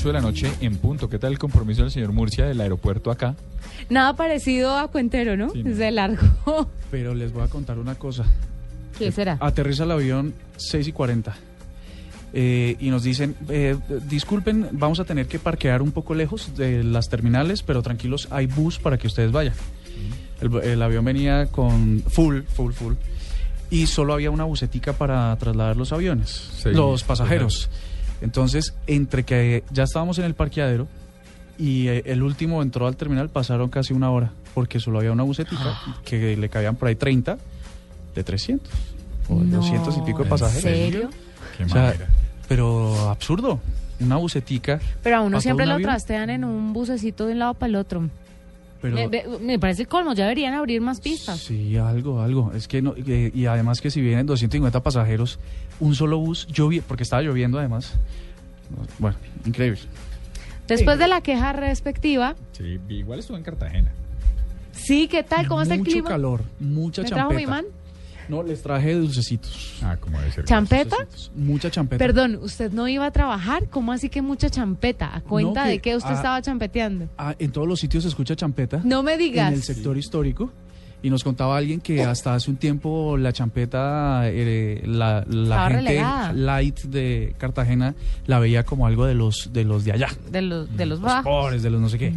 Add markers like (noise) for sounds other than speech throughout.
8 de la noche en punto. ¿Qué tal el compromiso del señor Murcia del aeropuerto acá? Nada parecido a Cuentero, ¿no? Sí, es no. de largo. (laughs) Pero les voy a contar una cosa. ¿Qué será? Aterriza el avión 6 y 40. Eh, y nos dicen, eh, disculpen, vamos a tener que parquear un poco lejos de las terminales, pero tranquilos, hay bus para que ustedes vayan. El, el avión venía con full, full, full. Y solo había una bucetica para trasladar los aviones, Sí, los pasajeros. Entonces, entre que ya estábamos en el parqueadero y eh, el último entró al terminal, pasaron casi una hora, porque solo había una bucetica que le cabían por ahí 30 de 300 o de No, 200 y pico de ¿en pasajeros. serio? Qué O sea, pero absurdo. Una bucetica. Pero a uno ¿A siempre lo un avión? trastean en un bucecito de un lado para el otro. Pero, Me, me- me parece el colmo, ya deberían abrir más pistas. Sí, algo, algo. Es que no, y además que si vienen 250 pasajeros, un solo bus, llovi porque estaba lloviendo además. Bueno, increíble. Después de la queja respectiva, Sí, igual estuvo en Cartagena. sí, ¿qué tal? ¿Cómo está el Mucho clima? calor, mucha ¿Me trajo mi man? No, les traje dulcecitos. Ah, como debe ser. ¿Champeta? Dulcecitos. Mucha champeta. Perdón, ¿usted no iba a trabajar? ¿Cómo así que mucha champeta? ¿A cuenta No, que- de que usted ah, estaba champeteando? Ah, en todos los sitios se escucha champeta. No me digas. en el sector histórico y nos contaba alguien que hasta hace un tiempo la champeta, eh, la, gente relegada. light de Cartagena la veía como algo de los de los de allá, De los, de los los bajos. pobres, de los no sé qué.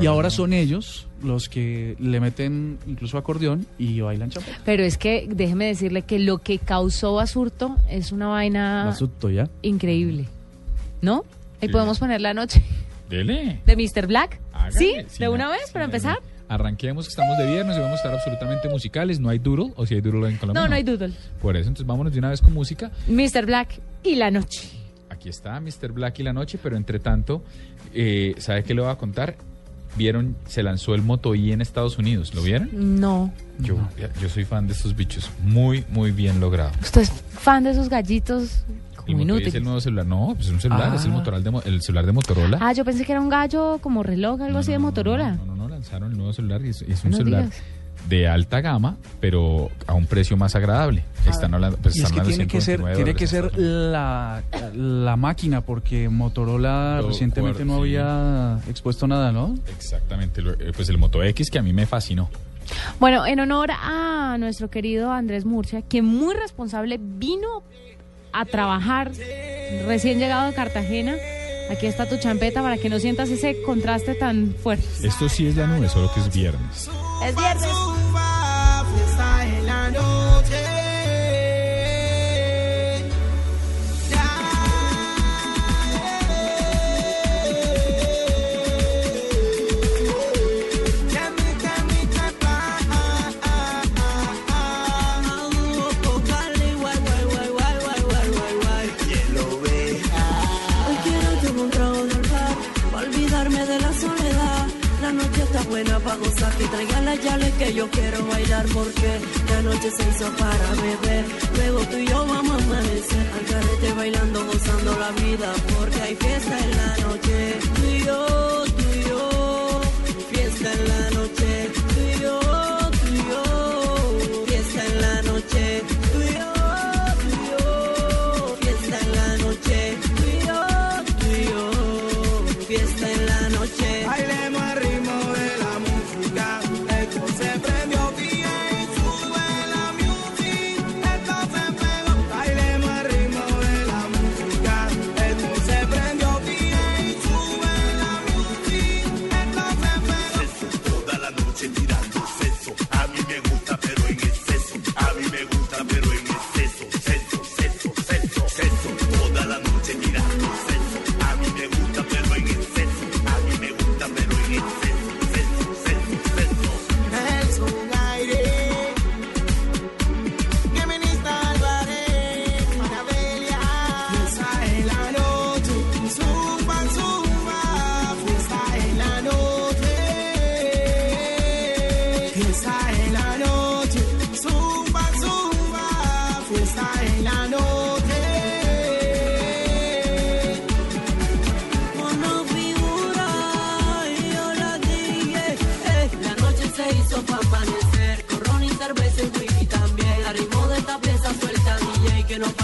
Y ahora son ellos los que le meten incluso acordeón y bailan champeta. Pero es que déjeme decirle que lo que causó Basurto es una vaina Asunto ya. increíble. ¿No? Ahí Sí. podemos poner la noche Dele. de Mr. Black. ¿Sí? ¿De una na- vez para empezar? Arranquemos que estamos de viernes y vamos a estar absolutamente musicales. No hay doodle, o si hay doodle en Colombia. No, no hay doodle. Por eso, entonces vámonos de una vez con música. Mr. Black y la noche. Aquí está Mr. Black y la noche, pero entre tanto, eh, ¿sabe qué le voy a contar? Vieron, se lanzó el Moto I en Estados Unidos, ¿lo vieron? No. Yo, yo soy fan de estos bichos, muy, muy bien logrado. ¿Usted es fan de esos gallitos como Moto I es el nuevo celular, no, pues es un celular, Ah. es el, motoral de, mo- el celular de Motorola. Ah, yo pensé que era un gallo como reloj, algo No, así no, de Motorola. No, no, no, lanzaron el nuevo celular y es, es un No celular digas. de alta gama, pero a un precio más agradable. Están hablando, pues Y es están que hablando tiene que ser, 129 tiene que ser la, la máquina, porque Motorola Lo recientemente no sí. había expuesto nada, ¿no? Exactamente, eh, pues el Moto X que a mí me fascinó. Bueno, en honor a nuestro querido Andrés Murcia, que muy responsable vino a trabajar recién llegado de Cartagena. Aquí está tu champeta para que no sientas ese contraste tan fuerte. Esto sí es la nube, solo que es viernes. Es viernes. Llaves que yo quiero bailar porque la noche se hizo para beber. Luego tú y yo vamos a amanecer al carrete bailando, gozando la vida porque hay fiesta en la noche. Tú y yo, Que no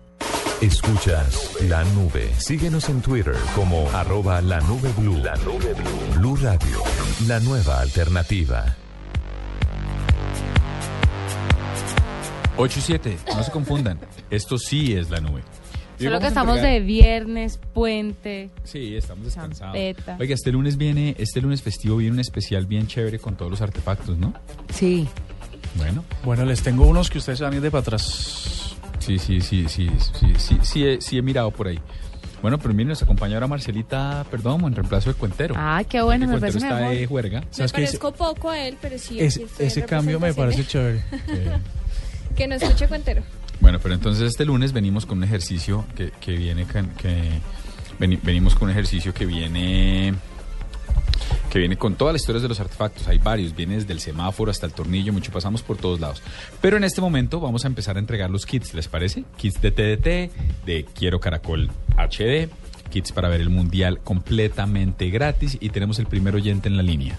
Escuchas la nube. Síguenos en Twitter como arroba la nube blue. La nube blue. Blue Radio, la nueva alternativa. 8 y 7, no se confundan. Esto sí es la nube. Y Solo que estamos entregar- de viernes, puente. Sí, estamos descansados. Champeta. Oiga, este lunes viene, este lunes festivo viene un especial bien chévere con todos los artefactos, ¿no? Sí. Bueno, Bueno, les tengo unos que ustedes van a ir de para atrás. Sí, sí, sí, sí, sí, sí, sí, he, sí he mirado por ahí. Bueno, pero miren, nos acompaña ahora Marcelita Perdomo en reemplazo de Cuentero. Ah, qué bueno, me parece está mejor. de juerga. Me. Ese, parezco poco a él, pero sí. en ese cambio me parece chévere. (laughs) Que no escuche cuentero. Bueno, pero entonces este lunes venimos con un ejercicio que, que viene can- que veni- venimos con un ejercicio que viene que viene con todas las historias de los artefactos. Hay varios, viene desde el semáforo hasta el tornillo, mucho pasamos por todos lados. Pero en este momento vamos a empezar a entregar los kits, ¿les parece? Kits de TDT, de Quiero Caracol HD, kits para ver el mundial completamente gratis y tenemos el primer oyente en la línea.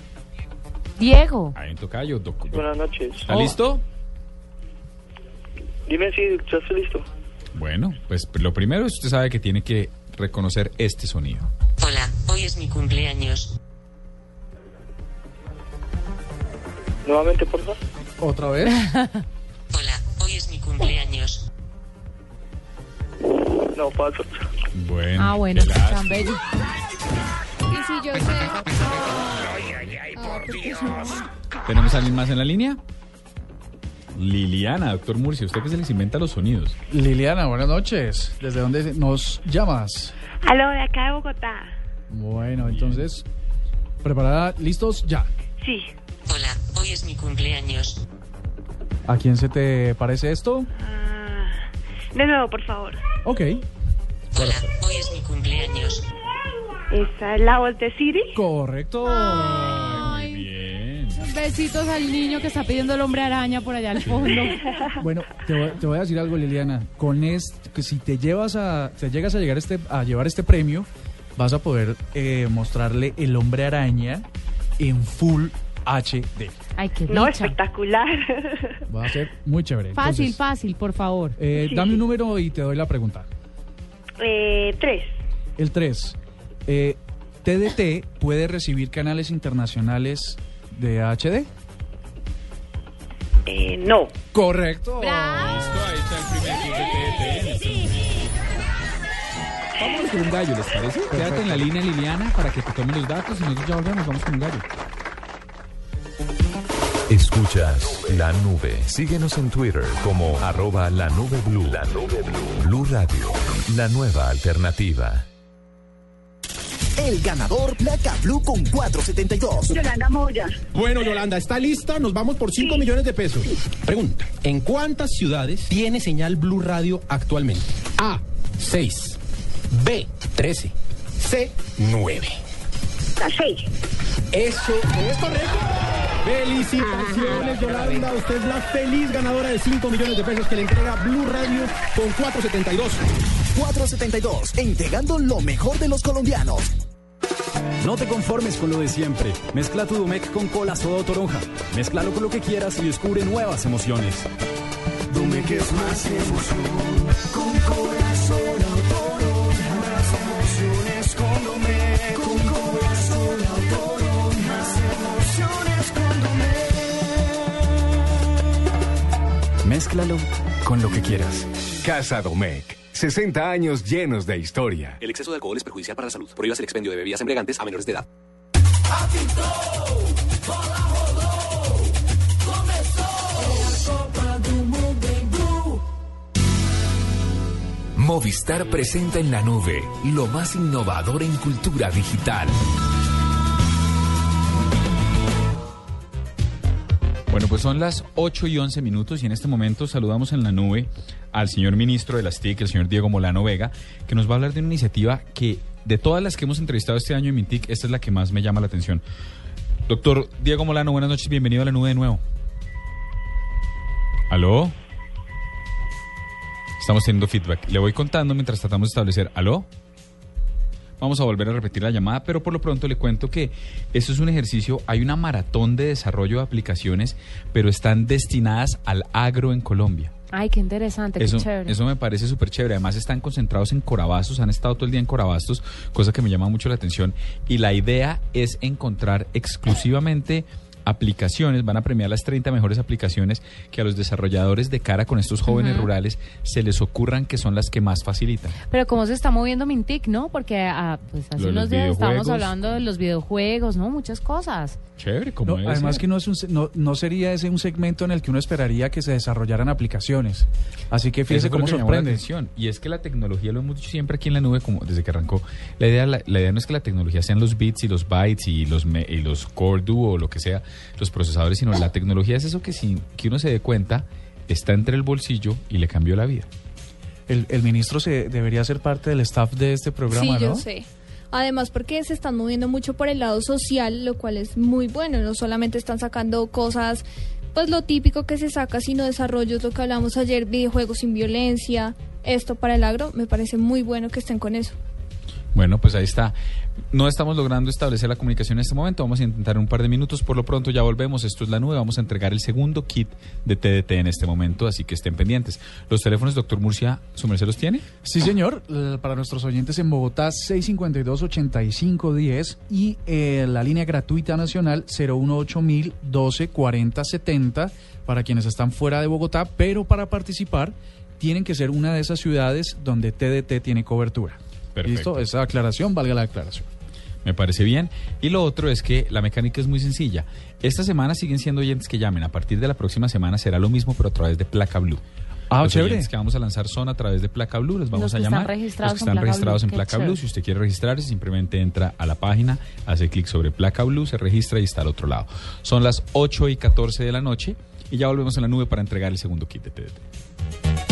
Diego. Ahí en Tocayo, doc- doc- Buenas noches. ¿Está listo? Dime si ya estoy listo. Bueno, pues lo primero es usted sabe que tiene que reconocer este sonido. Hola, hoy es mi cumpleaños. Nuevamente, por favor. ¿Otra vez? (laughs) Hola, hoy es mi cumpleaños. No, paso. Bueno. Ah, bueno, lástima. tan bello. Y si yo sé. ¿Tenemos a alguien más en la línea? Liliana, doctor Murcia, usted que se les inventa los sonidos. Liliana, buenas noches. ¿Desde dónde nos llamas? Aló, de acá de Bogotá. Bueno, entonces, ¿preparada? ¿Listos? Ya. Sí. Hoy es mi cumpleaños. ¿A quién se te parece esto? Ah, de nuevo, por favor. Ok. Hola, hoy es mi cumpleaños. ¿Esa es la voz de Siri? Correcto. Muy bien. Besitos al niño que está pidiendo el hombre araña por allá al fondo. (laughs) Bueno, te voy, te voy a decir algo, Liliana. Con este, que si te llevas a, te llegas a llegar este, a llevar este premio, vas a poder eh, mostrarle el hombre araña en Full HD. Ay, qué No, dicha. espectacular. Va a ser muy chévere. Fácil, Entonces, fácil, por favor. eh, Sí, dame sí. un número y te doy la pregunta. eh, tres. El 3. Eh, ¿TDT puede recibir canales internacionales de HD? Eh, no. Correcto. Listo, ahí está el primer kit de TDT. Vamos con un gallo, ¿les parece? Quédate en la línea, Liliana, para que te tome los datos y nosotros ya volvemos, vamos con un gallo. Escuchas la nube. Síguenos en Twitter como arroba la nube blue. La nube blue. Blue Radio, la nueva alternativa. El ganador Placa Blue con 472. Yolanda Moya. Bueno, Yolanda, ¿está lista? Nos vamos por 5 millones de pesos. Pregunta, ¿en cuántas ciudades tiene señal Blue Radio actualmente? A, 6. B, 13. C, 9. La 6. Eso es correcto. Felicitaciones, Yolanda. Usted es la feliz ganadora de 5 millones de pesos que le entrega Blue Radio con 472. 472, entregando lo mejor de los colombianos. No te conformes con lo de siempre. Mezcla tu Domec con cola soda o toronja. Mézclalo con lo que quieras y descubre nuevas emociones. Domec es más emoción. Con corazón Mézclalo con lo que quieras. Casa Domecq. 60 años llenos de historia. El exceso de alcohol es perjudicial para la salud. Prohíbas el expendio de bebidas embriagantes a menores de edad. Movistar presenta en la nube lo más innovador en cultura digital. Bueno, pues son las 8 y 11 minutos y en este momento saludamos en la nube al señor ministro de las TIC, el señor Diego Molano Vega, que nos va a hablar de una iniciativa que de todas las que hemos entrevistado este año en Mintic, esta es la que más me llama la atención. Doctor Diego Molano, buenas noches, bienvenido a la nube de nuevo. ¿Aló? Estamos teniendo feedback. Le voy contando mientras tratamos de establecer. ¿Aló? Vamos a volver a repetir la llamada, pero por lo pronto le cuento que esto es un ejercicio, hay una maratón de desarrollo de aplicaciones, pero están destinadas al agro en Colombia. Ay, qué interesante, Eso, qué chévere. eso me parece súper chévere. Además están concentrados en Corabastos, han estado todo el día en Corabastos, cosa que me llama mucho la atención. Y la idea es encontrar exclusivamente aplicaciones, van a premiar las 30 mejores aplicaciones que a los desarrolladores de cara con estos jóvenes rurales se les ocurran que son las que más facilitan. Pero cómo se está moviendo Mintic, ¿no? Porque ah, pues hace unos días estábamos hablando de los videojuegos, ¿no? Muchas cosas. Chévere, como No, además ser. que no, es un se- no, no sería ese un segmento en el que uno esperaría que se desarrollaran aplicaciones. Así que fíjese cómo sorprende. atención. Y es que la tecnología, lo hemos dicho siempre aquí en la nube, como desde que arrancó, la idea, la, la idea no es que la tecnología sean los bits y los bytes y los, me- y los core duo o lo que sea, los procesadores, sino la tecnología es eso que sin que uno se dé cuenta, está entre el bolsillo y le cambió la vida. El, el ministro se debería ser parte del staff de este programa, sí, ¿no? yo sé. Además, porque se están moviendo mucho por el lado social, lo cual es muy bueno. No solamente están sacando cosas, pues lo típico que se saca, sino desarrollos, lo que hablamos ayer, videojuegos sin violencia. Esto para el agro me parece muy bueno que estén con eso. Bueno, pues ahí está. No estamos logrando establecer la comunicación en este momento. Vamos a intentar en un par de minutos. Por lo pronto ya volvemos. Esto es la nube. Vamos a entregar el segundo kit de TDT en este momento, así que estén pendientes. Los teléfonos, doctor Murcia, ¿su merced los tiene? Sí, señor. Eh, Para nuestros oyentes en Bogotá, 652-8510 y eh, la línea gratuita nacional 018 12 40 70 para quienes están fuera de Bogotá, pero para participar tienen que ser una de esas ciudades donde TDT tiene cobertura. Perfecto. ¿Listo? Esa aclaración, valga la aclaración. Me parece bien. Y lo otro es que la mecánica es muy sencilla. Esta semana siguen siendo oyentes que llamen. A partir de la próxima semana será lo mismo, pero a través de Placa Blue. Ah, Los chévere. oyentes que vamos a lanzar son a través de Placa Blue. Les vamos Los a que están llamar. registrados Los que en están Placa registrados Blue. en Placa Blue. Si usted quiere registrarse, simplemente entra a la página, hace clic sobre Placa Blue, se registra y está al otro lado. Son las 8 y 14 de la noche y ya volvemos en la nube para entregar el segundo kit de TDT.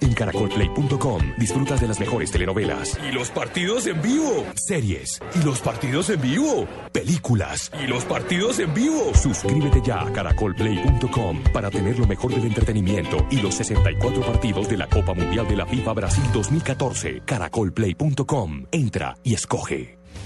En caracolplay.com disfrutas de las mejores telenovelas, Y los partidos en vivo. series, Y los partidos en vivo. películas. Y los partidos en vivo. Suscríbete ya a caracolplay.com para tener lo mejor del entretenimiento y los 64 partidos de la Copa Mundial de la FIFA Brasil 2014. Caracolplay.com. Entra y escoge.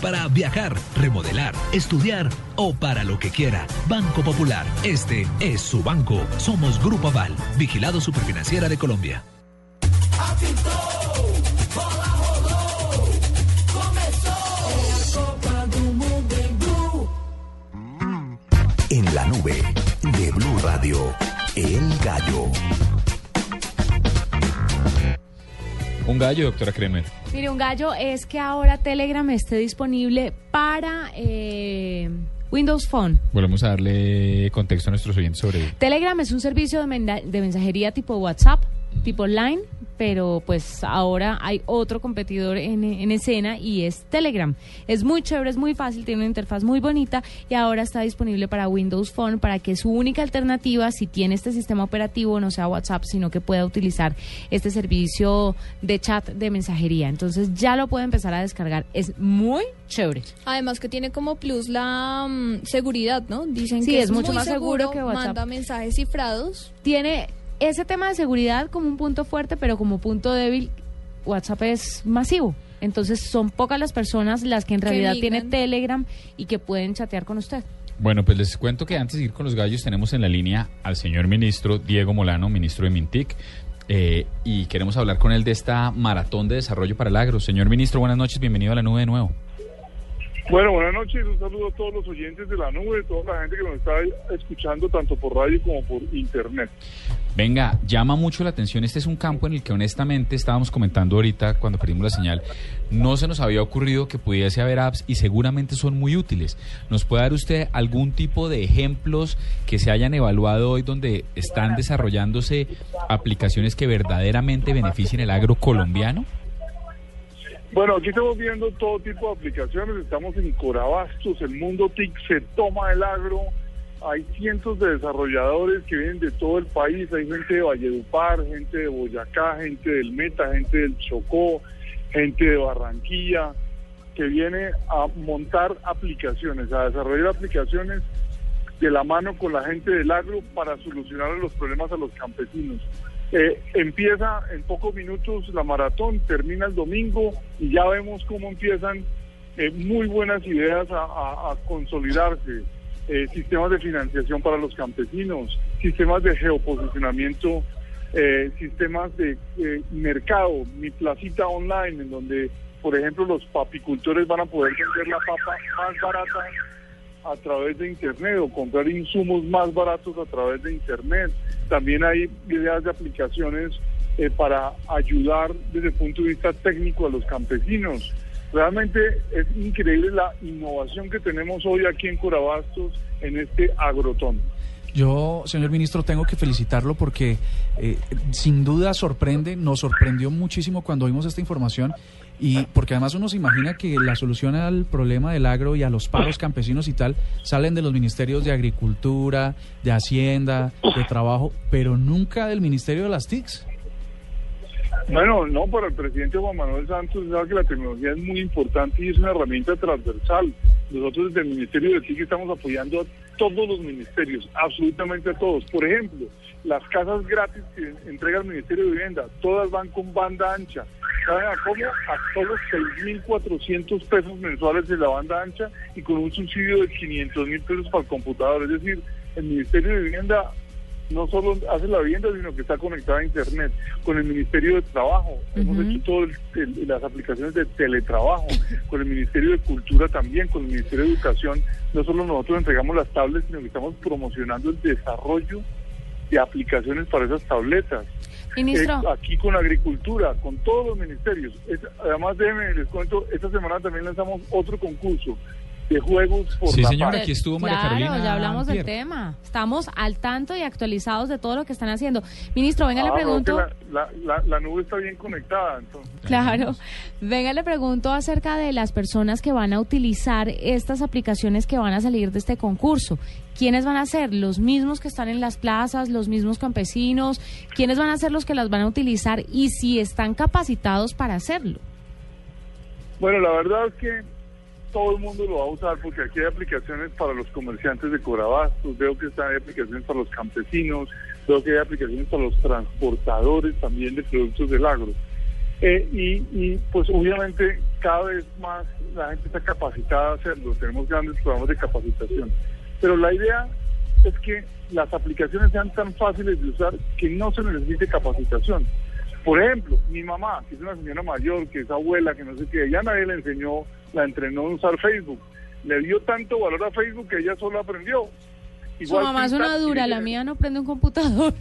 para viajar, remodelar, estudiar o para lo que quiera. Banco Popular. Este es su banco. Somos Grupo Aval, vigilado superfinanciera de Colombia. En la nube de Blue Radio, El Gallo. Un gallo, doctora Kremer. Mire, un gallo es que ahora Telegram esté disponible para eh, Windows Phone. Volvemos a darle contexto a nuestros oyentes sobre él. Telegram es un servicio de, de mensajería tipo WhatsApp, tipo Line, pero pues ahora hay otro competidor en, en escena y es Telegram. Es muy chévere, es muy fácil, tiene una interfaz muy bonita y ahora está disponible para Windows Phone para que su única alternativa, si tiene este sistema operativo, no sea WhatsApp, sino que pueda utilizar este servicio de chat de mensajería. Entonces ya lo puede empezar a descargar. Es muy chévere. Además que tiene como plus la mm, seguridad, ¿no? Dicen Sí, que es mucho muy más seguro que WhatsApp. Manda mensajes cifrados. tiene ese tema de seguridad como un punto fuerte, pero como punto débil, WhatsApp es masivo. Entonces son pocas las personas las que en realidad tienen Telegram y que pueden chatear con usted. Bueno, pues les cuento que antes de ir con los gallos tenemos en la línea al señor ministro Diego Molano, ministro de Mintic, eh, y queremos hablar con él de esta maratón de desarrollo para el agro. Señor ministro, buenas noches, bienvenido a la nube de nuevo. Bueno, buenas noches, un saludo a todos los oyentes de la nube, toda la gente que nos está escuchando tanto por radio como por internet. Venga, llama mucho la atención. Este es un campo en el que honestamente estábamos comentando ahorita cuando perdimos la señal. No se nos había ocurrido que pudiese haber apps y seguramente son muy útiles. ¿Nos puede dar usted algún tipo de ejemplos que se hayan evaluado hoy donde están desarrollándose aplicaciones que verdaderamente beneficien el agro colombiano? Bueno, aquí estamos viendo todo tipo de aplicaciones, estamos en Corabastos, el mundo TIC se toma el agro, hay cientos de desarrolladores que vienen de todo el país, hay gente de Valledupar, gente de Boyacá, gente del Meta, gente del Chocó, gente de Barranquilla, que viene a montar aplicaciones, a desarrollar aplicaciones de la mano con la gente del agro para solucionar los problemas a los campesinos. Eh, empieza en pocos minutos la maratón, termina el domingo y ya vemos cómo empiezan eh, muy buenas ideas a, consolidarse. Eh, sistemas de financiación para los campesinos, sistemas de geoposicionamiento, eh, sistemas de eh, mercado, mi placita online, en donde, por ejemplo, los papicultores van a poder vender la papa más barata a través de Internet o comprar insumos más baratos a través de Internet. También hay ideas de aplicaciones eh, para ayudar desde el punto de vista técnico a los campesinos. Realmente es increíble la innovación que tenemos hoy aquí en Corabastos en este agrotón. Yo, señor ministro, tengo que felicitarlo porque eh, sin duda sorprende, nos sorprendió muchísimo cuando vimos esta información y porque además uno se imagina que la solución al problema del agro y a los paros campesinos y tal salen de los ministerios de Agricultura, de Hacienda, de Trabajo, pero nunca del Ministerio de las TICs. Bueno, no, para el presidente Juan Manuel Santos, sabe que la tecnología es muy importante y es una herramienta transversal. Nosotros desde el Ministerio de TIC estamos apoyando a todos los ministerios, absolutamente a todos. Por ejemplo, las casas gratis que entrega el Ministerio de Vivienda, todas van con banda ancha. ¿Saben a cómo? A solo 6.400 pesos mensuales de la banda ancha y con un subsidio de 500 mil pesos para el computador. Es decir, el Ministerio de Vivienda no solo hace la vivienda, sino que está conectada a Internet. Con el Ministerio de Trabajo, hemos hecho todas las aplicaciones de teletrabajo. Con el Ministerio de Cultura también, con el Ministerio de Educación. No solo nosotros entregamos las tablets, sino que estamos promocionando el desarrollo de aplicaciones para esas tabletas. Ministro. Eh, aquí con Agricultura, con todos los ministerios. Es- además, déjenme, les cuento, esta semana también lanzamos otro concurso de juegos por Sí, la señora, paz. aquí estuvo María Claro, Carolina. ya hablamos del tema. Estamos al tanto y actualizados de todo lo que están haciendo. Ministro, venga, Ah, le pregunto. la, la, la nube está bien conectada, entonces. Claro. Venga, le pregunto acerca de las personas que van a utilizar estas aplicaciones que van a salir de este concurso. ¿Quiénes van a ser? ¿Los mismos que están en las plazas? ¿Los mismos campesinos? ¿Quiénes van a ser los que las van a utilizar? Y si están capacitados para hacerlo. Bueno, la verdad es que todo el mundo lo va a usar porque aquí hay aplicaciones para los comerciantes de Corabastos, veo que están hay aplicaciones para los campesinos, veo que hay aplicaciones para los transportadores también de productos del agro. Eh, y, y, pues obviamente cada vez más la gente está capacitada a hacerlo, tenemos grandes programas de capacitación. Pero la idea es que las aplicaciones sean tan fáciles de usar que no se necesite capacitación. Por ejemplo, mi mamá, que es una señora mayor, que es abuela, que no sé qué, ella nadie le enseñó, la entrenó a usar Facebook. Le dio tanto valor a Facebook que ella solo aprendió. Su Igual mamá que es una dura, la mía no prende un computador.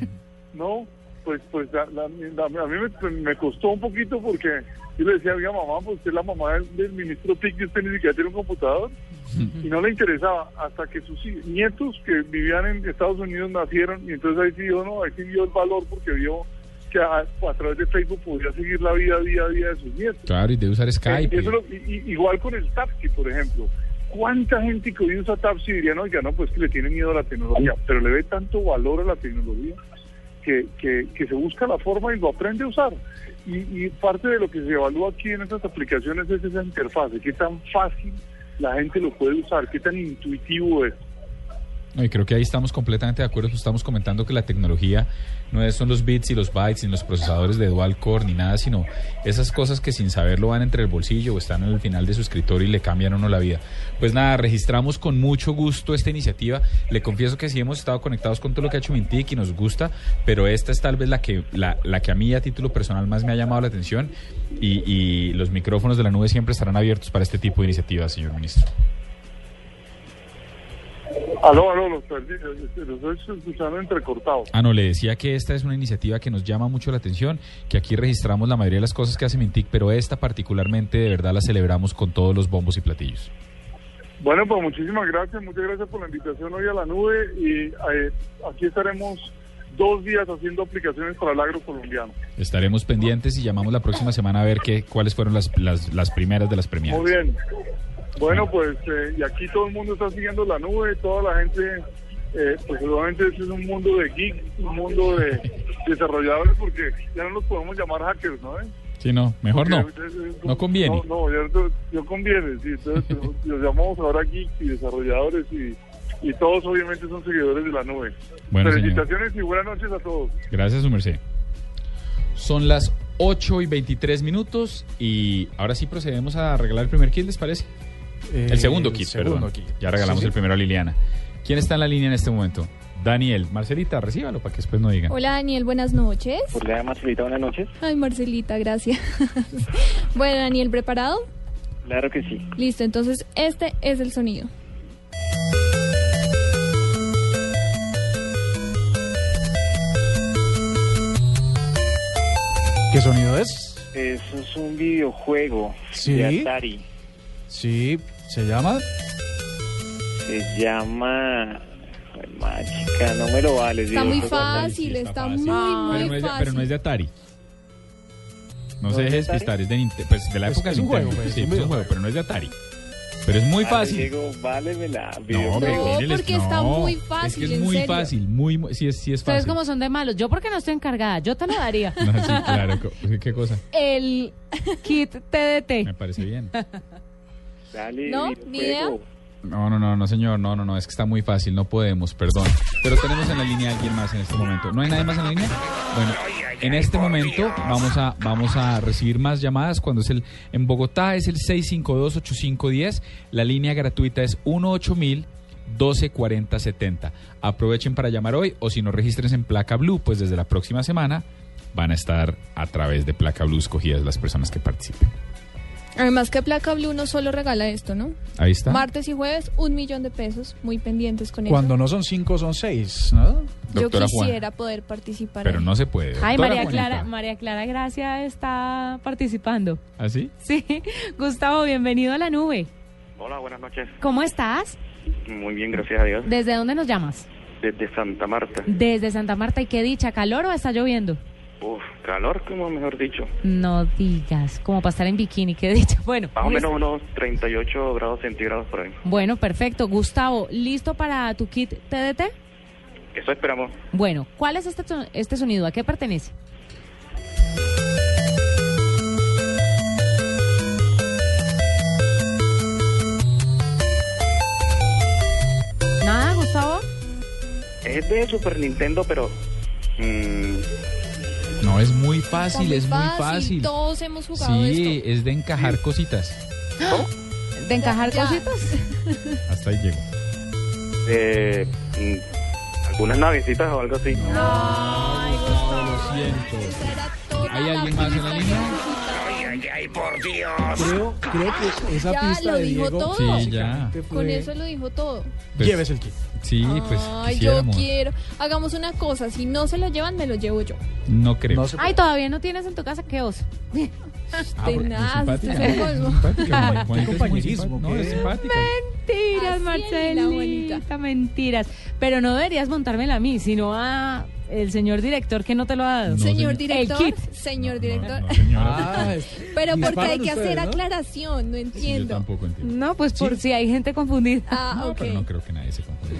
No, pues pues la- la- la- a mí me, me costó un poquito porque yo le decía, oiga mamá, pues usted es la mamá del, del ministro Pic y usted ni siquiera tiene un computador. Y no le interesaba hasta que sus nietos que vivían en Estados Unidos nacieron y entonces ahí sí vio, no, ahí sí vio el valor porque vio que a, a través de Facebook podía seguir la vida día a día de sus nietos. Claro, y de usar Skype. Eh, eso lo- y- y- igual con el Tapsi, por ejemplo. ¿Cuánta gente que hoy usa Tapsi diría, no, ya no, pues que le tiene miedo a la tecnología, pero le ve tanto valor a la tecnología que, que, se busca la forma y lo aprende a usar. Y, y parte de lo que se evalúa aquí en estas aplicaciones es esa interfase, qué tan fácil la gente lo puede usar, qué tan intuitivo es. No, y creo que ahí estamos completamente de acuerdo. Estamos comentando que la tecnología no son los bits y los bytes ni los procesadores de dual core ni nada, sino esas cosas que sin saberlo van entre el bolsillo o están el final de su escritorio y le cambian a uno la vida. Pues nada, registramos con mucho gusto esta iniciativa. Le confieso que sí hemos estado conectados con todo lo que ha hecho Mintic y nos gusta, pero esta es tal vez la que, la, la que a mí a título personal más me ha llamado la atención y, y los micrófonos de la nube siempre estarán abiertos para este tipo de iniciativas, señor ministro. Aló, aló, los perdí, los los estoy escuchando entrecortados. Ah, no, le decía que esta es una iniciativa que nos llama mucho la atención, que aquí registramos la mayoría de las cosas que hace Mintic, pero esta particularmente de verdad la celebramos con todos los bombos y platillos. Bueno, pues muchísimas gracias, muchas gracias por la invitación hoy a la nube y eh, aquí estaremos dos días haciendo aplicaciones para el agro colombiano. Estaremos pendientes y llamamos la próxima semana a ver qué, cuáles fueron las, las, las primeras de las premiadas. Muy bien. Bueno, pues eh, y aquí todo el mundo está siguiendo la nube, toda la gente, eh, pues seguramente este es un mundo de geeks, un mundo de desarrolladores, porque ya no los podemos llamar hackers, ¿no? eh? Sí, no, mejor no. No conviene. No, no, yo conviene, sí. Entonces (laughs) los llamamos ahora geeks y desarrolladores y, y todos obviamente son seguidores de la nube. Bueno, señor. Felicitaciones y buenas noches a todos. Gracias, su merced. Son las 8 y 23 minutos y ahora sí procedemos a regalar el primer kit, ¿les parece? Eh, el segundo el kit, segundo perdón. kit. Ya regalamos Sí, sí. el primero a Liliana. ¿Quién está en la línea en este momento? Daniel. Marcelita, recíbalo para que después no digan. Hola Daniel, buenas noches. Hola Marcelita, buenas noches. Ay, Marcelita, gracias. (laughs) bueno, Daniel, ¿preparado? Claro que sí. Listo, entonces este es el sonido. ¿Qué sonido es? Eso es un videojuego Sí. de Atari. Sí, se llama. Se llama... Ay, Mágica, no me lo vale. Está muy videojuego Atari. fácil, está muy, pero, muy no es de, fácil. pero no es de Atari. No, ¿No se es deje de Atari? despistar, es de, Ninte- pues, de la Es- época es de un juego, Nintendo. pues, sí, es un es juego, pero no es de Atari. Pero es muy Vale, fácil. Diego, válemela. No, No, porque está muy Es fácil, que es en muy serio. fácil, muy, muy- sí es, sí es Ustedes fácil. como son de malos. Yo porque no estoy encargada, yo te lo daría. (laughs) No, sí, claro, ¿qué cosa? El (laughs) kit TDT. Me parece bien. (laughs) Dale, ¿No? videojuego. ¿Ni idea? No, no, no, no, señor, no, no, no, es que está muy fácil, no podemos, perdón. Pero tenemos en la línea a alguien más en este momento. ¿No hay nadie más en la línea? Bueno, en este momento vamos a, vamos a recibir más llamadas. Cuando es el, en Bogotá es el 652-8510, la línea gratuita es 18000 124070. Aprovechen para llamar hoy o si no registren en Placa Blue, pues desde la próxima semana van a estar a través de Placa Blue escogidas las personas que participen. Además que Placa Blue no solo regala esto, ¿no? Ahí está. Martes y jueves, un millón de pesos. Muy pendientes con Cuando eso. no son cinco, son seis, ¿no? Yo Juana. quisiera poder participar. Pero ahí. no se puede. Ay, María Juanita. Clara, María Clara Gracia está participando. ¿Ah, sí? Sí, (laughs) Gustavo, bienvenido a la nube. Hola, buenas noches. ¿Cómo estás? Muy bien, gracias a Dios. ¿Desde dónde nos llamas? Desde Santa Marta. Desde Santa Marta. ¿Y qué dicha? ¿Calor o está lloviendo? Uf, calor, como mejor dicho. No digas, como para estar en bikini, qué dicha. (laughs) Bueno, Más o menos unos 38 grados centígrados por ahí. Bueno, perfecto. Gustavo, ¿listo para tu kit TDT? Eso esperamos. Bueno, ¿cuál es este, este sonido? ¿A qué pertenece? ¿Nada, Gustavo? Es de Super Nintendo, pero... mm, No, es muy fácil, es muy fácil. Todos hemos jugado Sí, esto. es de encajar cositas. ¿De encajar Ya. cositas? (laughs) Hasta ahí llego. mm, algunas navecitas o algo así. Lo siento. ¿Hay alguien más en la línea? Ay, ay, por Dios. Creo, creo que esa Ya pista lo de dijo Diego todo. Sí, ya. Con eso lo dijo todo. Pues, Lleves el kit. Sí, pues Ay, yo quiero. Hagamos una cosa. Si no se lo llevan, me lo llevo yo. No creo. No Ay, todavía no tienes en tu casa, qué oso. (laughs) Ah, De porque nada, es simpática. Mentiras, Marcelita, mentiras. Pero no deberías montármela a mí, sino a el señor director que no te lo ha dado. No, señor señor. director. El kit. Señor director. No, señora. Ah, es- Pero porque hay que ustedes, hacer ¿no? aclaración. No Sí, yo entiendo. tampoco entiendo. No, pues por si hay gente confundida. ah, No, ok. pero no creo que nadie se confunda.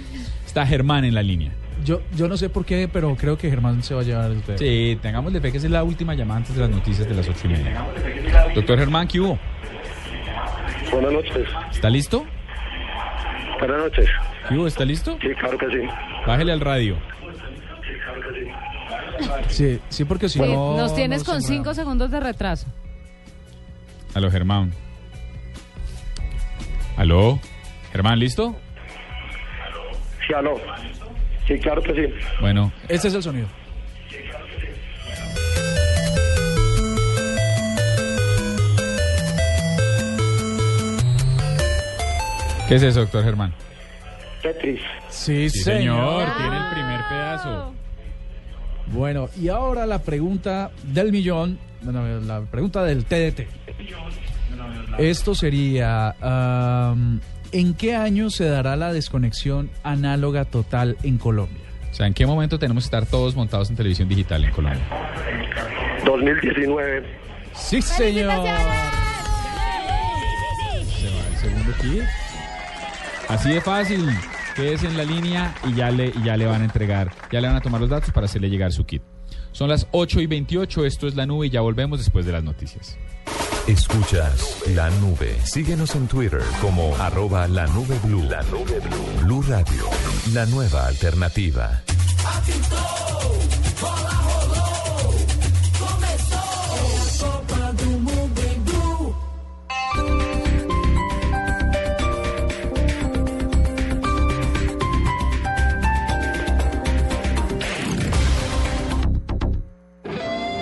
Está Germán en la línea. Yo, yo no sé por qué, pero creo que Germán se va a llevar el té. Sí, tengámosle fe que esa es la última llamada antes de las noticias de las ocho y media. Doctor Germán, ¿qué hubo? Buenas noches. ¿Está listo? Buenas noches. ¿Qué hubo? ¿Está listo? Sí, claro que sí. Bájele al radio. Sí, sí, porque si Sí, no. Nos tienes no con se cinco segundos de retraso. Aló, Germán. ¿Aló? Germán, ¿listo? Sí, aló. Sí, claro que sí. Bueno, Este es el sonido. ¿qué es eso, doctor Germán? Tetris. Sí, Sí, señor. señor, tiene el primer pedazo. Bueno, y ahora la pregunta del millón, bueno, la pregunta del TDT. Esto sería, am, ¿en qué año se dará la desconexión análoga total en Colombia? O sea, ¿en qué momento tenemos que estar todos montados en televisión digital en Colombia? 2019. Sí, señor. Se va el segundo kit. Así de fácil. Quédese en la línea y ya le, ya le van a entregar, ya le van a tomar los datos para hacerle llegar su kit. Son las 8 y 28, esto es La Nube y ya volvemos después de las noticias. Escuchas la nube. Síguenos en Twitter como arroba la nube blue. La nube blue. Blue Radio, la nueva alternativa.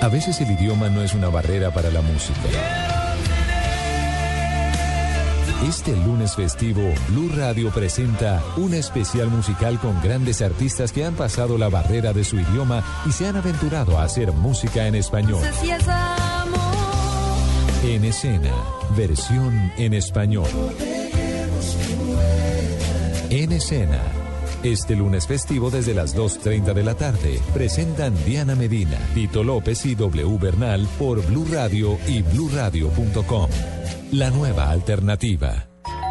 A veces el idioma no es una barrera para la música. Este lunes festivo, Blue Radio presenta un especial musical con grandes artistas que han pasado la barrera de su idioma y se han aventurado a hacer música en español. En escena, versión en español. En escena. Este lunes festivo desde las 2.30 de la tarde presentan Diana Medina, Tito López y W Bernal por Blue Radio y bluradio.com. La nueva alternativa.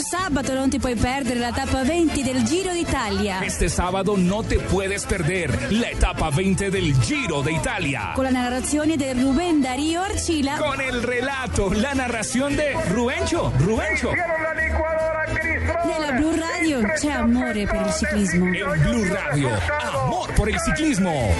Questo sabato non ti puoi perdere la tappa 20 del Giro d'Italia. Este sábado no te puedes perder la etapa 20 del Giro de Italia. Con la narrazione di Rubén Darío Archila. Con el relato, la narración de Rubencho. Rubencho. Nella Blue Radio c'è amore per il ciclismo. En Blue Radio, amor por el ciclismo.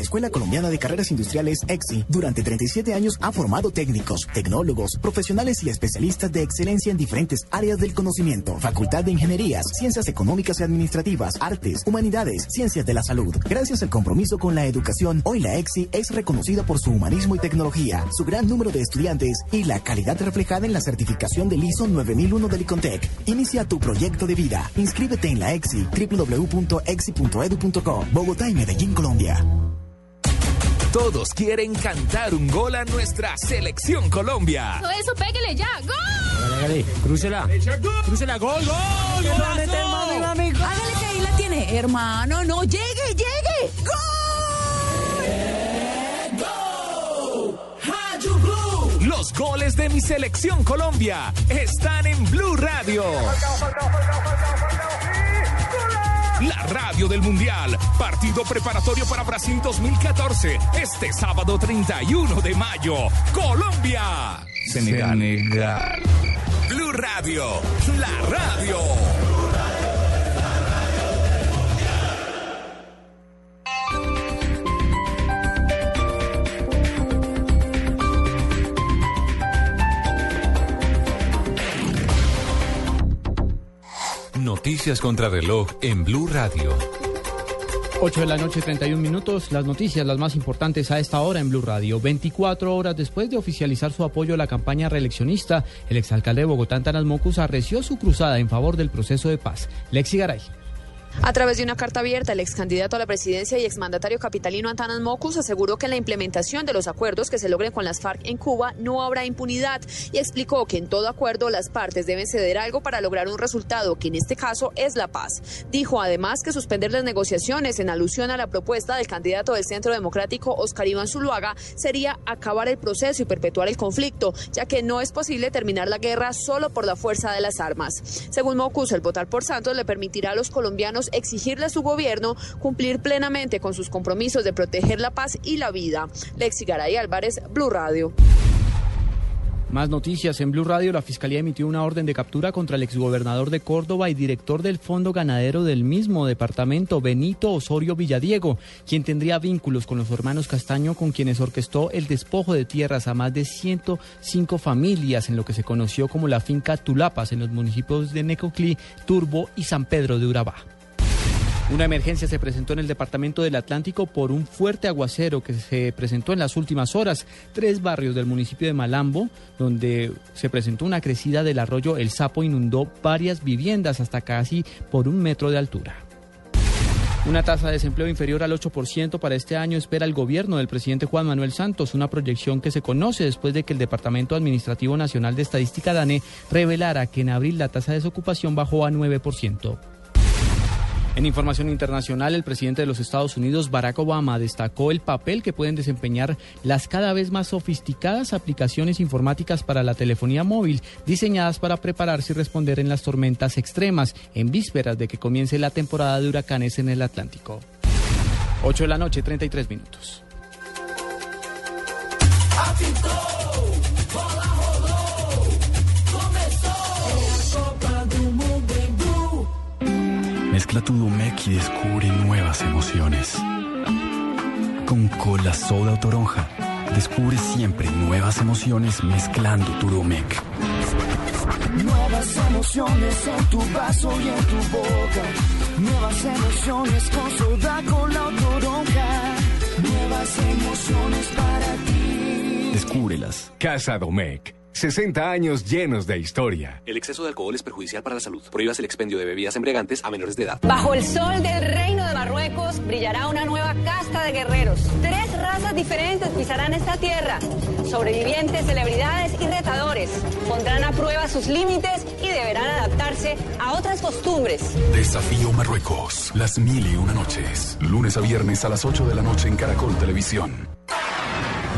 Escuela Colombiana de Carreras Industriales EXI durante 37 años ha formado técnicos, tecnólogos, profesionales y especialistas de excelencia en diferentes áreas del conocimiento. Facultad de Ingenierías, Ciencias Económicas y Administrativas, Artes, Humanidades, Ciencias de la Salud. Gracias al compromiso con la educación, hoy la EXI es reconocida por su humanismo y tecnología, su gran número de estudiantes y la calidad reflejada en la certificación del ISO 9001 del ICONTEC. Inicia tu proyecto de vida. Inscríbete en la EXI www.exi.edu.co. Bogotá y Medellín, Colombia. Todos quieren cantar un gol a nuestra selección Colombia. Todo eso, pégale ya. ¡Gol! Hágale, crúcela. Crúcela, gol, gol. Hágale que ahí la tiene. Hermano, no, llegue, llegue. ¡Gol! Los goles de mi selección Colombia están en Blue Radio. La radio del Mundial. Partido preparatorio para Brasil 2014. Este sábado 31 de mayo. Colombia. Senegal. Blue Radio. La radio. Noticias contra reloj en Blue Radio. 8 de la noche, 31 minutos. Las noticias, las más importantes a esta hora en Blue Radio. 24 horas después de oficializar su apoyo a la campaña reeleccionista, el exalcalde de Bogotá, Antanas arreció su cruzada en favor del proceso de paz. Lexi Garay. A través de una carta abierta, el ex candidato a la presidencia y exmandatario capitalino Antanas Mocus aseguró que en la implementación de los acuerdos que se logren con las FARC en Cuba no habrá impunidad y explicó que en todo acuerdo las partes deben ceder algo para lograr un resultado, que en este caso es la paz. Dijo además que suspender las negociaciones en alusión a la propuesta del candidato del Centro Democrático Oscar Iván Zuluaga sería acabar el proceso y perpetuar el conflicto, ya que no es posible terminar la guerra solo por la fuerza de las armas. Según Mocus, el votar por Santos le permitirá a los colombianos exigirle a su gobierno cumplir plenamente con sus compromisos de proteger la paz y la vida. Lexi Garay Álvarez, Blue Radio. Más noticias. En Blue Radio, la Fiscalía emitió una orden de captura contra el exgobernador de Córdoba y director del Fondo Ganadero del mismo departamento, Benito Osorio Villadiego, quien tendría vínculos con los hermanos Castaño, con quienes orquestó el despojo de tierras a más de 105 familias en lo que se conoció como la finca Tulapas en los municipios de Necoclí, Turbo y San Pedro de Urabá. Una emergencia se presentó en el departamento del Atlántico por un fuerte aguacero que se presentó en las últimas horas. Tres barrios del municipio de Malambo, donde se presentó una crecida del arroyo El Sapo, inundó varias viviendas hasta casi por un metro de altura. Una tasa de desempleo inferior al 8% para este año espera el gobierno del presidente Juan Manuel Santos, una proyección que se conoce después de que el Departamento Administrativo Nacional de Estadística DANE revelara que en abril la tasa de desocupación bajó a 9%. En información internacional, el presidente de los Estados Unidos, Barack Obama, destacó el papel que pueden desempeñar las cada vez más sofisticadas aplicaciones informáticas para la telefonía móvil, diseñadas para prepararse y responder en las tormentas extremas, en vísperas de que comience la temporada de huracanes en el Atlántico. 8 de la noche, 33 minutos. Mezcla tu Domec y descubre nuevas emociones. Con cola soda o toronja, descubre siempre nuevas emociones mezclando tu Domec. Nuevas emociones en tu vaso y en tu boca. Nuevas emociones con soda, cola o toronja. Nuevas emociones para ti. Descúbrelas. Casa Domecq. 60 años llenos de historia. El exceso de alcohol es perjudicial para la salud. Prohíbas el expendio de bebidas embriagantes a menores de edad. Bajo el sol del reino de Marruecos brillará una nueva casta de guerreros. Tres razas diferentes pisarán esta tierra. Sobrevivientes, celebridades y retadores. Pondrán a prueba sus límites y deberán adaptarse a otras costumbres. Desafío Marruecos. Las mil y una noches. Lunes a viernes a las 8 de la noche en Caracol Televisión.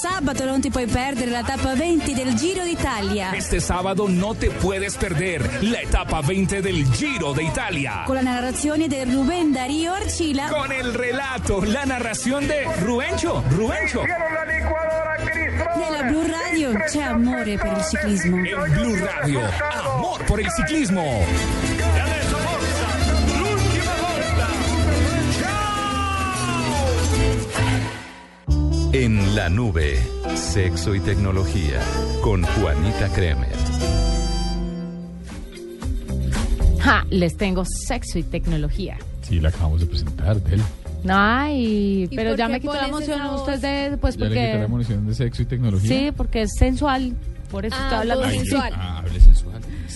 sabato non ti puoi perdere la tappa 20 del Giro d'Italia. Este sábado no te puedes perder la etapa 20 del Giro de Italia. Con la narrazione di Rubén Darío Archila. Con el relato, la narración de Rubencho. Rubencho. Nella Blue Radio c'è amore per il ciclismo. En Blue Radio, amor por el ciclismo. En la nube, sexo y tecnología, con Juanita Kremer. Ja, les tengo sexo y tecnología. Sí, la acabamos de presentar, Del. Ay, ¿Y pero ya me quitó la emoción esa voz? usted de, pues Ya le quité la porque... munición de sexo y tecnología. Sí, porque es sensual. Por eso Ah, estoy hablando todo sensual. Ah, hable sensual,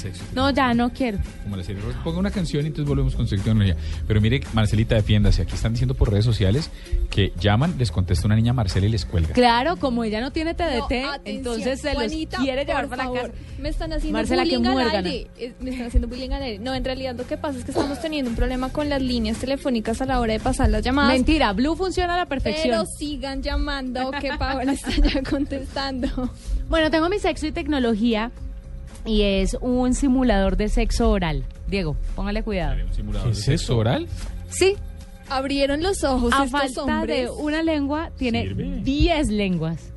sexo. No, ya no quiero. como la serie. Ponga una canción y entonces volvemos con sexo y tecnología. Pero mire, Marcelita, defiéndase. Aquí están diciendo por redes sociales que llaman, les contesta una niña Marcela y les cuelga. Claro, como ella no tiene TDT, No, atención, entonces se Juanita, los quiere llevar para la casa. Me están haciendo Marcela, que bullying al aire. Eh, Me están haciendo bullying al aire. No, en realidad lo que pasa es que estamos teniendo un problema con las líneas telefónicas a la hora de pasar las llamadas. Mentira, Blue funciona a la Pero perfección. sigan llamando que Paola está ya contestando. (laughs) Bueno, tengo mi sexo y tecnología y es un simulador de sexo oral. Diego, póngale cuidado. ¿Un simulador ¿Qué de es sexo oral? Sí, Abrieron los ojos a estos falta hombres. de una lengua, tiene Sirve. 10 lenguas.